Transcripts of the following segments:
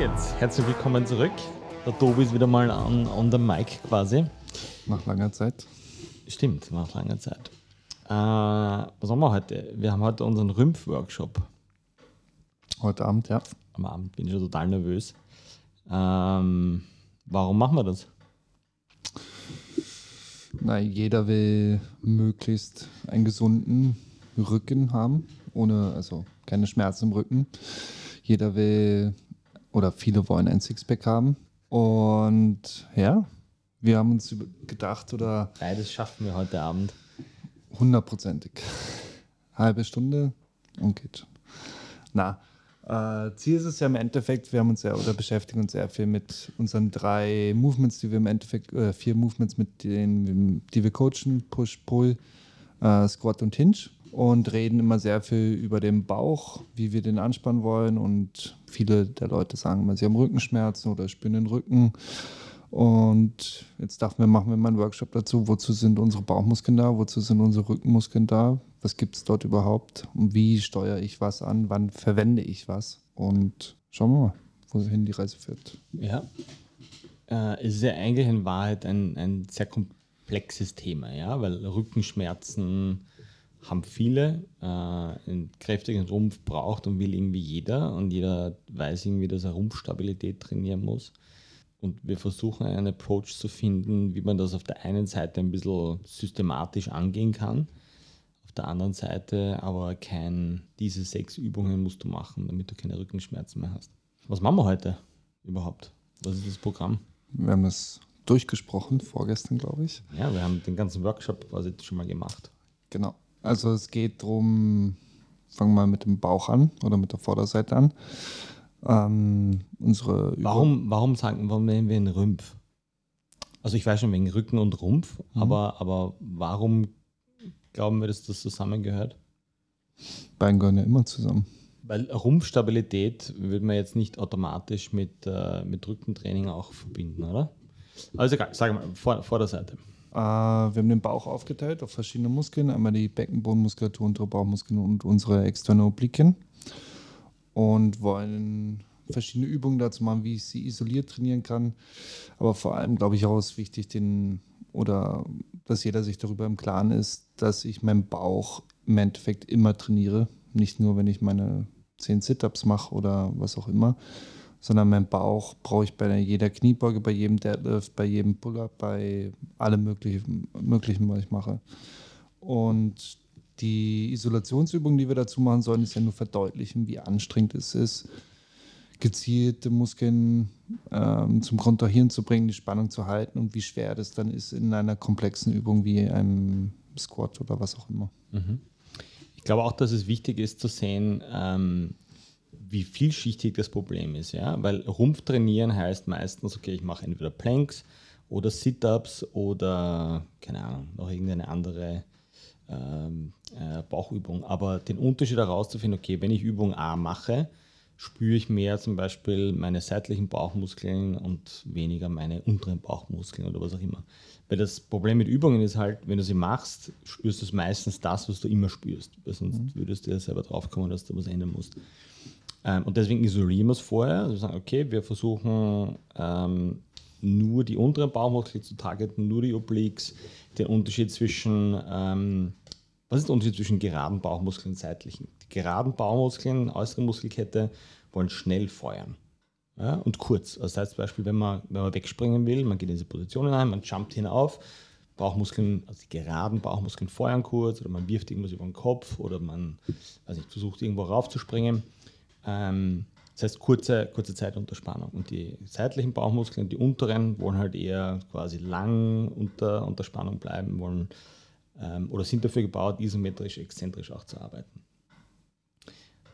geht's. Herzlich willkommen zurück. Der Tobi ist wieder mal on, on the mic quasi. Nach langer Zeit. Stimmt, nach langer Zeit. Äh, was haben wir heute? Wir haben heute unseren Rümpf-Workshop. Heute Abend, ja. Am Abend bin ich schon total nervös. Ähm, warum machen wir das? Na, jeder will möglichst einen gesunden Rücken haben, ohne, also keine Schmerzen im Rücken. Jeder will oder viele wollen ein Sixpack haben. Und ja, wir haben uns gedacht oder Beides schaffen wir heute Abend. hundertprozentig. Halbe Stunde und geht schon. Na, äh, Ziel ist es ja im Endeffekt, wir haben uns ja oder beschäftigen uns sehr viel mit unseren drei Movements, die wir im Endeffekt, äh, vier Movements, mit denen, die wir coachen, Push, Pull, äh, Squat und Hinge und reden immer sehr viel über den Bauch, wie wir den anspannen wollen. Und viele der Leute sagen immer, sie haben Rückenschmerzen oder spüren den Rücken. Und jetzt dachten wir, machen wir mal einen Workshop dazu, wozu sind unsere Bauchmuskeln da, wozu sind unsere Rückenmuskeln da, was gibt es dort überhaupt? Und wie steuere ich was an, wann verwende ich was? Und schauen wir mal, wohin die Reise führt. Ja. Äh, es ist ja eigentlich in Wahrheit ein, ein sehr komplexes Thema, ja, weil Rückenschmerzen haben viele, äh, einen kräftigen Rumpf braucht und will irgendwie jeder und jeder weiß irgendwie, dass er Rumpfstabilität trainieren muss. Und wir versuchen einen Approach zu finden, wie man das auf der einen Seite ein bisschen systematisch angehen kann, auf der anderen Seite aber kein, diese sechs Übungen musst du machen, damit du keine Rückenschmerzen mehr hast. Was machen wir heute überhaupt? Was ist das Programm? Wir haben das durchgesprochen, vorgestern glaube ich. Ja, wir haben den ganzen Workshop quasi schon mal gemacht. Genau. Also es geht darum, fangen wir mal mit dem Bauch an oder mit der Vorderseite an. Ähm, unsere Warum, warum sagen warum nennen wir einen Rümpf? Also ich weiß schon wegen Rücken und Rumpf, aber, aber warum glauben wir, dass das zusammengehört? Beine gehören ja immer zusammen. Weil Rumpfstabilität würde man jetzt nicht automatisch mit, äh, mit Rückentraining auch verbinden, oder? Also egal, sag mal, vor, Vorderseite. Äh, wir haben den Bauch aufgeteilt auf verschiedene Muskeln. Einmal die Beckenbodenmuskulatur, untere Bauchmuskeln und unsere externe Obliquien. Und wollen verschiedene Übungen dazu machen, wie ich sie isoliert trainieren kann. Aber vor allem, glaube ich, auch ist wichtig, den oder dass jeder sich darüber im Klaren ist, dass ich meinen Bauch im Endeffekt immer trainiere. Nicht nur, wenn ich meine 10 Sit-Ups mache oder was auch immer, sondern meinen Bauch brauche ich bei jeder Kniebeuge, bei jedem Deadlift, bei jedem Pull-up, bei allem möglichen, möglichen, was ich mache. Und die Isolationsübungen, die wir dazu machen sollen, ist ja nur verdeutlichen, wie anstrengend es ist, gezielte Muskeln ähm, zum Kontrahieren zu bringen, die Spannung zu halten und wie schwer das dann ist in einer komplexen Übung wie einem Squat oder was auch immer. Ich glaube auch, dass es wichtig ist zu sehen, ähm, wie vielschichtig das Problem ist. Ja? Weil Rumpf trainieren heißt meistens, okay, ich mache entweder Planks oder Sit-Ups oder, keine Ahnung, noch irgendeine andere ähm, äh, Bauchübung. Aber den Unterschied herauszufinden, okay, wenn ich Übung A mache, spüre ich mehr zum Beispiel meine seitlichen Bauchmuskeln und weniger meine unteren Bauchmuskeln oder was auch immer. Weil das Problem mit Übungen ist halt, wenn du sie machst, spürst du meistens das, was du immer spürst. Weil sonst würdest du ja selber draufkommen, dass du was ändern musst. Ähm, und deswegen isolieren wir es vorher. Also wir sagen, okay, wir versuchen ähm, nur die unteren Bauchmuskeln zu targeten, nur die Obliques, den Unterschied zwischen, ähm, was ist der Unterschied zwischen geraden Bauchmuskeln und seitlichen? Die geraden Bauchmuskeln, äußere Muskelkette, wollen schnell feuern. Ja, und kurz. Also das heißt zum Beispiel, wenn man, wenn man wegspringen will, man geht in diese Positionen ein, man jumpt hinauf, Bauchmuskeln, also die geraden Bauchmuskeln feuern kurz oder man wirft irgendwas über den Kopf oder man weiß nicht, versucht irgendwo raufzuspringen. Ähm, das heißt kurze, kurze Zeit unter Spannung. Und die seitlichen Bauchmuskeln, die unteren, wollen halt eher quasi lang unter, unter Spannung bleiben, wollen ähm, oder sind dafür gebaut, isometrisch, exzentrisch auch zu arbeiten.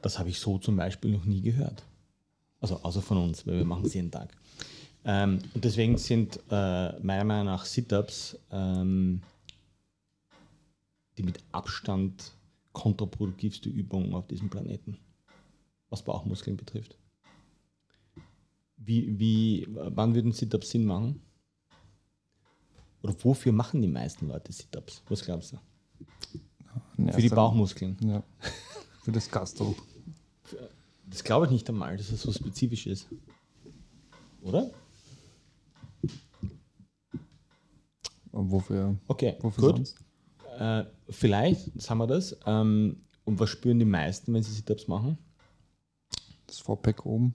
Das habe ich so zum Beispiel noch nie gehört. Also außer von uns, weil wir machen es jeden Tag. Ähm, und deswegen sind äh, meiner Meinung nach Sit-Ups ähm, die mit Abstand kontraproduktivste Übung auf diesem Planeten, was Bauchmuskeln betrifft. Wie, wie, wann würden Sit-Ups Sinn machen? Oder wofür machen die meisten Leute Sit-Ups? Was glaubst du? Für die erster- Bauchmuskeln. Ja. Für das Gastro. Das glaube ich nicht einmal, dass es so spezifisch ist. oder? Und wofür? Okay, wofür gut. sonst? Äh, vielleicht, jetzt haben wir das. Ähm, und was spüren die meisten, wenn sie Sit-Ups machen? Das Vorpack oben.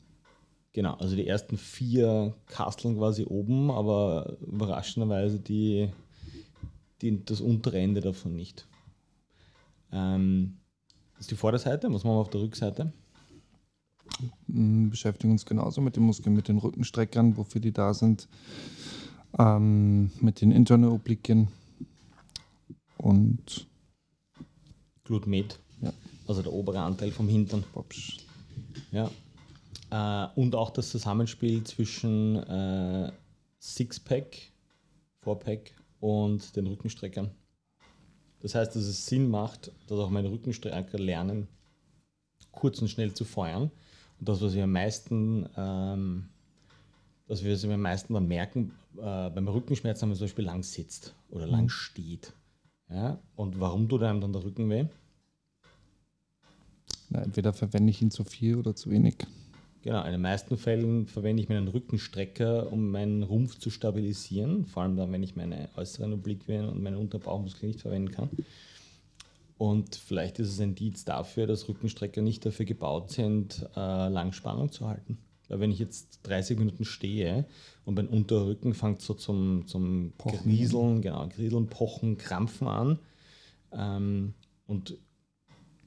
Genau, also die ersten vier Kasteln quasi oben, aber überraschenderweise die, die, das untere Ende davon nicht. Ähm, das ist die Vorderseite, was machen wir auf der Rückseite? Beschäftigen uns genauso mit den Muskeln, mit den Rückenstreckern, wofür die da sind, ähm, mit den internen Obliquien und Glutmet, Ja. also der obere Anteil vom Hintern. Bobsch. Ja. Äh, und auch das Zusammenspiel zwischen äh, Sixpack, Fourpack und den Rückenstreckern. Das heißt, dass es Sinn macht, dass auch meine Rückenstrecker lernen, kurz und schnell zu feuern. Und das, was wir am meisten, ähm, dass wir es am meisten dann merken, äh, beim Rückenschmerzen, wenn man zum Beispiel lang sitzt oder lang steht. Ja? Und warum tut einem dann der Rücken weh? Na, entweder verwende ich ihn zu viel oder zu wenig. Genau, in den meisten Fällen verwende ich meinen Rückenstrecker, um meinen Rumpf zu stabilisieren, vor allem dann, wenn ich meine äußeren Obliquien und meine unteren Bauchmuskeln nicht verwenden kann. Und vielleicht ist es ein Indiz dafür, dass Rückenstrecker nicht dafür gebaut sind, äh, Langspannung zu halten. Weil wenn ich jetzt 30 Minuten stehe und mein unterer Rücken fängt so zum, zum Pochen. Grieseln, genau, Grieseln, Pochen, Krampfen an. Ähm, und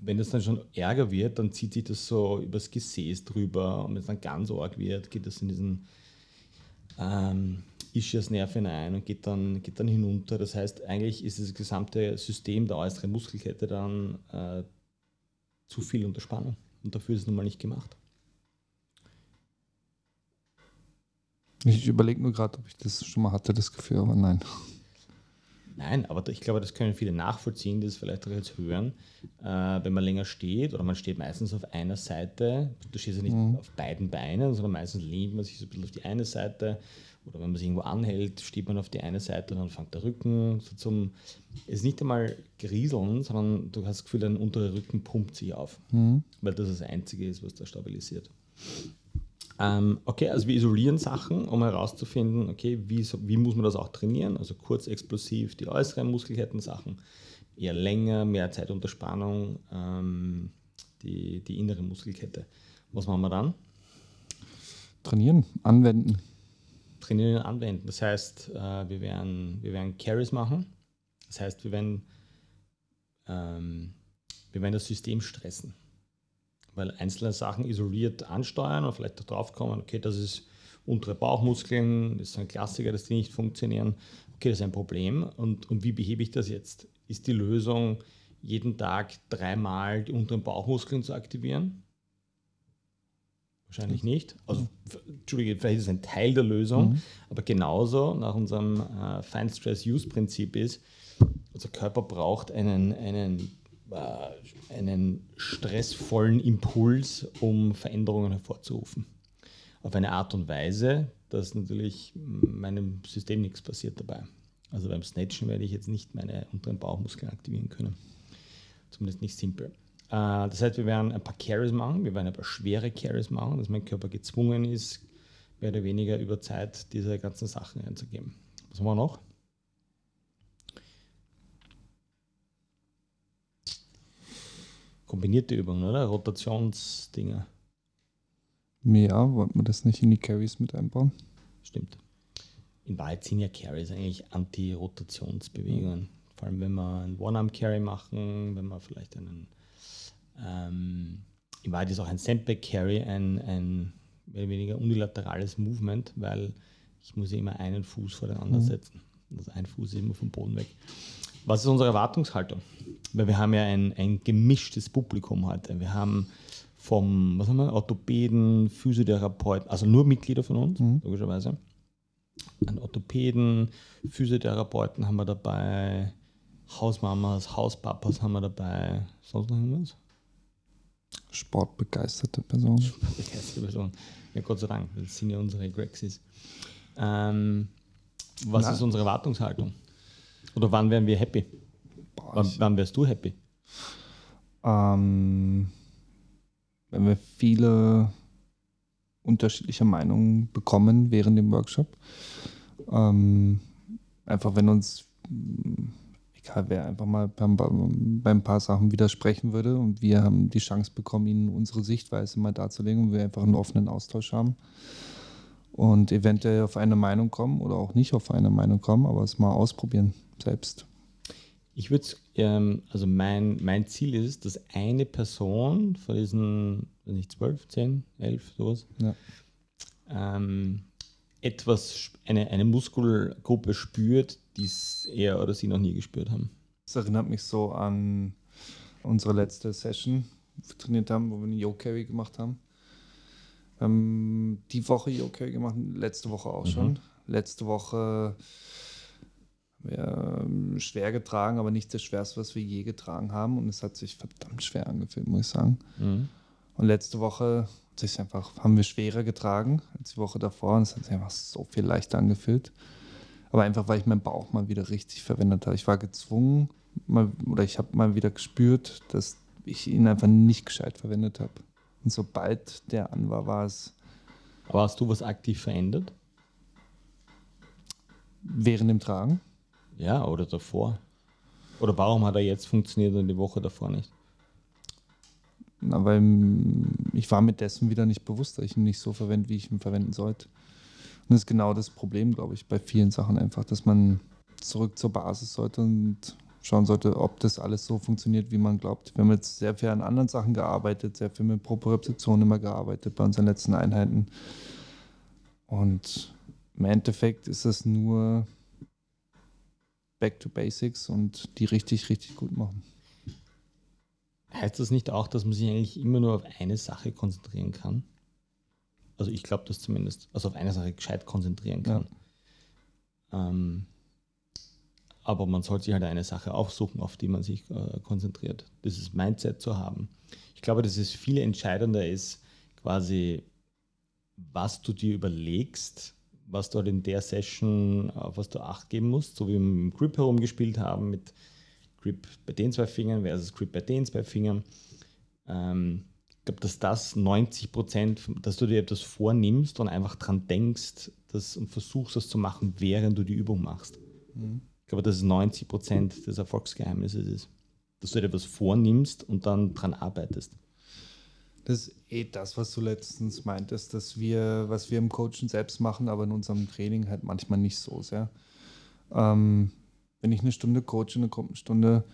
wenn das dann schon ärger wird, dann zieht sich das so übers Gesäß drüber und wenn es dann ganz arg wird, geht das in diesen ähm, Ischiasnerv hinein und geht dann, geht dann hinunter. Das heißt, eigentlich ist das gesamte System der äußeren Muskelkette dann äh, zu viel unter Spannung und dafür ist es nun mal nicht gemacht. Ich überlege nur gerade, ob ich das schon mal hatte, das Gefühl, aber nein. Nein, aber ich glaube, das können viele nachvollziehen, die es vielleicht auch jetzt hören. Äh, wenn man länger steht oder man steht meistens auf einer Seite, du stehst ja nicht auf beiden Beinen, sondern meistens lehnt man sich so ein bisschen auf die eine Seite oder wenn man sich irgendwo anhält, steht man auf die eine Seite und dann fängt der Rücken so zum, es ist nicht einmal Grieseln, sondern du hast das Gefühl, dein unterer Rücken pumpt sich auf, weil das das Einzige ist, was da stabilisiert. Ähm, okay, also wir isolieren Sachen, um herauszufinden, okay, wie, wie muss man das auch trainieren? Also kurz explosiv die äußeren Muskelketten-Sachen, eher länger, mehr Zeit unter Spannung, ähm, die, die innere Muskelkette. Was machen wir dann? Trainieren, anwenden. Trainieren und anwenden. Das heißt, äh, wir, werden, wir werden Carries machen. Das heißt, wir werden, ähm, wir werden das System stressen. Weil einzelne Sachen isoliert ansteuern und vielleicht darauf kommen, okay, das ist untere Bauchmuskeln, das ist ein Klassiker, dass die nicht funktionieren. Okay, das ist ein Problem. Und, und wie behebe ich das jetzt? Ist die Lösung, jeden Tag dreimal die unteren Bauchmuskeln zu aktivieren? Wahrscheinlich nicht. Also, Entschuldige, vielleicht ist es ein Teil der Lösung, aber genauso nach unserem äh, Find Stress Use Prinzip ist, unser Körper braucht einen, einen, einen stressvollen Impuls, um Veränderungen hervorzurufen. Auf eine Art und Weise, dass natürlich meinem System nichts passiert dabei. Also beim Snatchen werde ich jetzt nicht meine unteren Bauchmuskeln aktivieren können. Zumindest nicht simpel. Äh, das heißt, wir werden ein paar Carries machen, wir werden ein paar schwere Carries machen, dass mein Körper gezwungen ist, mehr oder weniger über Zeit diese ganzen Sachen einzugeben. Was haben wir noch? Kombinierte Übungen, oder? Rotationsdinger. Ja, wollten wir das nicht in die Carries mit einbauen? Stimmt. In Wahrheit sind ja Carries eigentlich Anti-Rotationsbewegungen. Vor allem, wenn wir einen One-Arm-Carry machen, wenn wir vielleicht einen. Ähm, in Wahrheit ist auch ein Sandbag-Carry ein, ein mehr oder weniger unilaterales Movement, weil ich muss ja immer einen Fuß vor den anderen setzen. Also ein Fuß ist immer vom Boden weg. Was ist unsere Erwartungshaltung? Weil wir haben ja ein, ein gemischtes Publikum heute. Wir haben vom was haben wir, Orthopäden, Physiotherapeuten, also nur Mitglieder von uns, logischerweise. An Orthopäden, Physiotherapeuten haben wir dabei, Hausmamas, Hauspapas haben wir dabei, sonst noch irgendwas? Sportbegeisterte Person. Begeisterte Person. Ja, Gott sei Dank, das sind ja unsere Grexis. Ähm, was Na. ist unsere Erwartungshaltung? Oder wann wären wir happy? Boah, Wann, wann wärst du happy? ähm, wenn wir viele unterschiedliche Meinungen bekommen während dem Workshop. Ähm, einfach wenn uns, egal wer, einfach mal beim, bei ein paar Sachen widersprechen würde und wir haben die Chance bekommen, ihnen unsere Sichtweise mal darzulegen und wir einfach einen offenen Austausch haben und eventuell auf eine Meinung kommen oder auch nicht auf eine Meinung kommen, aber es mal ausprobieren selbst. Ich würde ähm, also mein, mein Ziel ist, dass eine Person von diesen, nicht zwölf, zehn, elf, sowas, ja. ähm, etwas, eine, eine Muskelgruppe spürt, die er oder sie noch nie gespürt haben. Das erinnert mich so an unsere letzte Session, die wir trainiert haben, wo wir einen Yo-Carry gemacht haben. Haben die Woche Yo-Carry gemacht, letzte Woche auch mhm. schon. Letzte Woche ja, schwer getragen, aber nicht das Schwerste, was wir je getragen haben. Und es hat sich verdammt schwer angefühlt, muss ich sagen. Mhm. Und letzte Woche sich einfach, haben wir schwerer getragen als die Woche davor. Und es hat sich einfach so viel leichter angefühlt. Aber einfach, weil ich meinen Bauch mal wieder richtig verwendet habe. Ich war gezwungen, mal, oder ich habe mal wieder gespürt, dass ich ihn einfach nicht gescheit verwendet habe. Und sobald der an war, war es. Aber hast du was aktiv verändert? Während dem Tragen? Ja, oder davor. Oder warum hat er jetzt funktioniert und die Woche davor nicht? Na, weil ich war mit dessen wieder nicht bewusst, dass ich ihn nicht so verwende, wie ich ihn verwenden sollte. Und das ist genau das Problem, glaube ich, bei vielen Sachen einfach, dass man zurück zur Basis sollte und schauen sollte, ob das alles so funktioniert, wie man glaubt. Wir haben jetzt sehr viel an anderen Sachen gearbeitet, sehr viel mit Propriozeption immer gearbeitet bei unseren letzten Einheiten. Und im Endeffekt ist es nur back to basics und die richtig, richtig gut machen. Heißt das nicht auch, dass man sich eigentlich immer nur auf eine Sache konzentrieren kann? Also ich glaube das zumindest, also auf eine Sache gescheit konzentrieren kann. Ja. Ähm, aber man sollte sich halt eine Sache aufsuchen, auf die man sich äh, konzentriert. Dieses Mindset zu haben. Ich glaube, dass es viel entscheidender ist, quasi, was du dir überlegst, was du halt in der Session, auf was du Acht geben musst, so wie wir dem Grip herumgespielt haben, mit Grip bei den zwei Fingern versus Grip bei den zwei Fingern. Ähm, ich glaube, dass das 90 Prozent, dass du dir etwas vornimmst und einfach dran denkst dass, und versuchst, das zu machen, während du die Übung machst. Mhm. Glaube, dass es 90 Prozent des Erfolgsgeheimnisses ist. Dass du dir etwas vornimmst und dann dran arbeitest. Das ist eh das, was du letztens meintest, dass wir, was wir im Coaching selbst machen, aber in unserem Training halt manchmal nicht so sehr. Ähm, wenn ich eine Stunde coache, eine Gruppenstunde,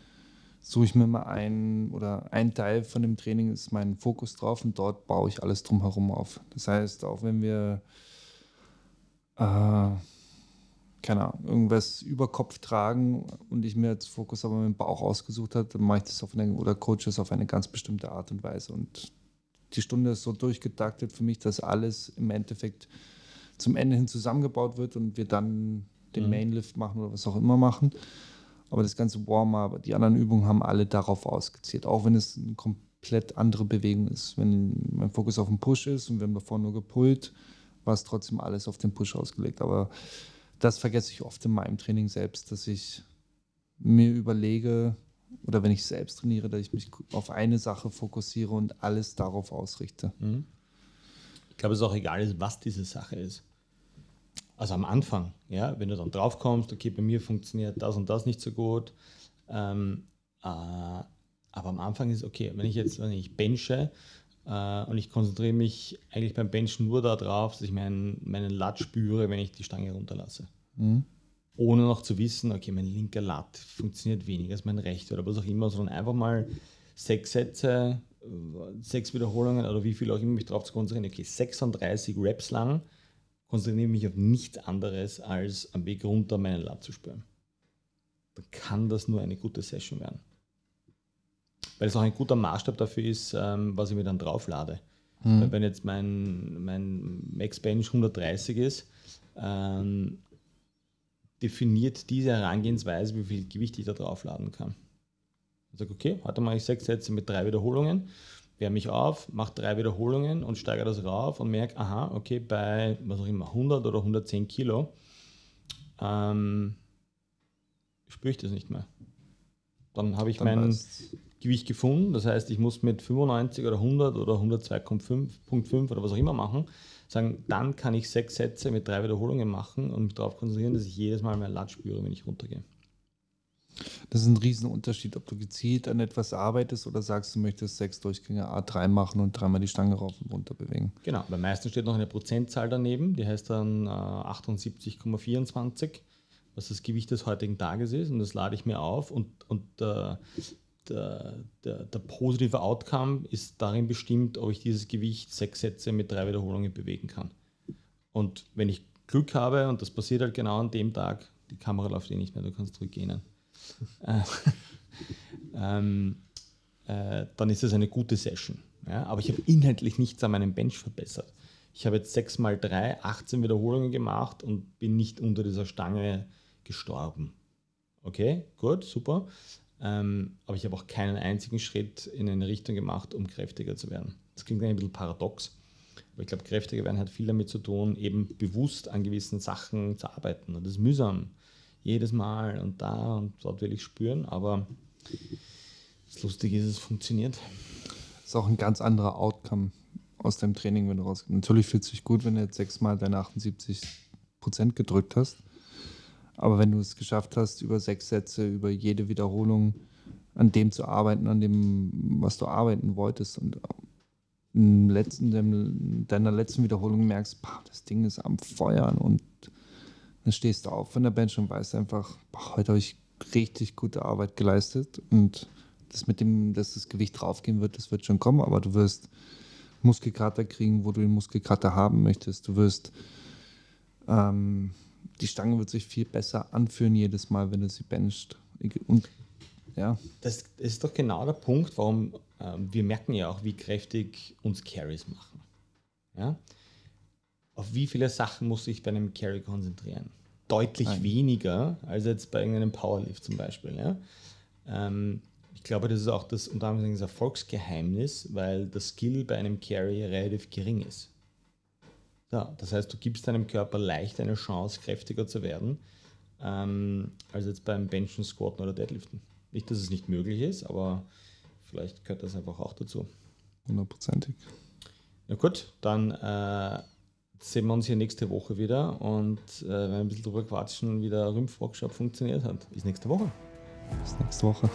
suche ich mir mal ein oder ein Teil von dem Training ist mein Fokus drauf und dort baue ich alles drumherum auf. Das heißt, auch wenn wir äh, keine Ahnung, irgendwas über Kopf tragen und ich mir als Fokus aber dem Bauch ausgesucht habe, dann mache ich das auf eine, oder coache es auf eine ganz bestimmte Art und Weise. Und die Stunde ist so durchgetaktet für mich, dass alles im Endeffekt zum Ende hin zusammengebaut wird und wir dann den mhm. Mainlift machen oder was auch immer machen. Aber das ganze Warm-up, die anderen Übungen haben alle darauf ausgezielt, auch wenn es eine komplett andere Bewegung ist. Wenn mein Fokus auf dem Push ist und wir haben davor nur gepullt, war es trotzdem alles auf den Push ausgelegt. Aber das vergesse ich oft in meinem Training selbst, dass ich mir überlege, oder wenn ich selbst trainiere, dass ich mich auf eine Sache fokussiere und alles darauf ausrichte. Mhm. Ich glaube, es ist auch egal, was diese Sache ist. Also am Anfang, ja, wenn du dann drauf kommst, okay, bei mir funktioniert das und das nicht so gut. Ähm, äh, aber am Anfang ist okay, wenn ich jetzt, wenn ich benche und ich konzentriere mich eigentlich beim Benchen nur darauf, dass ich meinen, meinen Lat spüre, wenn ich die Stange runterlasse. Mhm ohne noch zu wissen, okay, mein linker Lat funktioniert weniger als mein rechter oder was auch immer, sondern einfach mal sechs Sätze, sechs Wiederholungen oder wie viel auch immer mich drauf zu konzentrieren. Okay, 36 Reps lang konzentriere ich mich auf nichts anderes, als am Weg runter meinen Lat zu spüren. Dann kann das nur eine gute Session werden. Weil es auch ein guter Maßstab dafür ist, ähm, was ich mir dann drauflade. Mhm. wenn jetzt mein, mein Max Bench 130 ist, ähm, definiert diese Herangehensweise, wie viel Gewicht ich da draufladen kann. Ich sage, okay, heute mache ich sechs Sätze mit drei Wiederholungen, wärme mich auf, mache drei Wiederholungen und steigere das rauf und merke, aha, okay, bei was auch immer, 100 oder 110 Kilo ähm, spüre ich das nicht mehr. Dann habe ich Dann mein. Gewicht gefunden, das heißt, ich muss mit 95 oder 100 oder 102,5 oder was auch immer machen, sagen, dann kann ich sechs Sätze mit drei Wiederholungen machen und mich darauf konzentrieren, dass ich jedes Mal mehr Lat spüre, wenn ich runtergehe. Das ist ein Riesenunterschied, ob du gezielt an etwas arbeitest oder sagst, du möchtest sechs Durchgänge A3 machen und dreimal die Stange rauf und runter bewegen. Genau, bei meisten steht noch eine Prozentzahl daneben, die heißt dann äh, 78,24, was das Gewicht des heutigen Tages ist und das lade ich mir auf und, und äh, der, der, der, positive Outcome ist darin bestimmt, ob ich dieses Gewicht sechs Sätze mit drei Wiederholungen bewegen kann. Und wenn ich Glück habe, und das passiert halt genau an dem Tag, die Kamera läuft eh nicht mehr, du kannst zurückgehen. Äh, ähm, äh, dann ist es eine gute Session. Ja? Aber ich habe inhaltlich nichts an meinem Bench verbessert. Ich habe jetzt 6 mal 3, 18 Wiederholungen gemacht und bin nicht unter dieser Stange gestorben. Okay, gut, super. Ähm, aber ich habe auch keinen einzigen Schritt in eine Richtung gemacht, um kräftiger zu werden. Das klingt ein bisschen paradox. Aber ich glaube, kräftiger werden hat viel damit zu tun, eben bewusst an gewissen Sachen zu arbeiten. Und das ist mühsam jedes Mal und da und dort will ich spüren, aber das Lustige ist, es funktioniert. Das ist auch ein ganz anderer Outcome aus deinem Training, wenn du rauskommst. Natürlich fühlt es sich gut, wenn du jetzt sechsmal deine 78 Prozent gedrückt hast. Aber wenn du es geschafft hast, über sechs Sätze, über jede Wiederholung an dem zu arbeiten, an dem, was du arbeiten wolltest und im letzten, in deiner letzten Wiederholung merkst, boah, das Ding ist am Feuern und dann stehst du auf von der Bench und weißt einfach, boah, heute habe ich richtig gute Arbeit geleistet und das mit dem, dass das Gewicht draufgehen wird, das wird schon kommen, aber du wirst Muskelkater kriegen, wo du den Muskelkater haben möchtest. Du wirst, ähm, die Stange wird sich viel besser anfühlen jedes Mal, wenn du sie benchst. Und ja. Das ist doch genau der Punkt, warum äh, wir merken ja auch, wie kräftig uns Carries machen. Ja? Auf wie viele Sachen muss ich bei einem Carry konzentrieren? deutlich Nein. weniger als jetzt bei irgendeinem Powerlift zum Beispiel. Ja? Ähm, ich glaube, das ist auch das unter anderem das Erfolgsgeheimnis, weil das Skill bei einem Carry relativ gering ist. Ja, das heißt, du gibst deinem Körper leicht eine Chance, kräftiger zu werden, ähm, als jetzt beim Benchen, Squatten oder Deadliften. Nicht, dass es nicht möglich ist, aber vielleicht gehört das einfach auch dazu. Hundertprozentig. Na gut, dann äh, sehen wir uns hier nächste Woche wieder und äh, werden ein bisschen drüber quatschen, wie der Rümpf-Workshop funktioniert hat. Bis nächste Woche. Bis nächste Woche.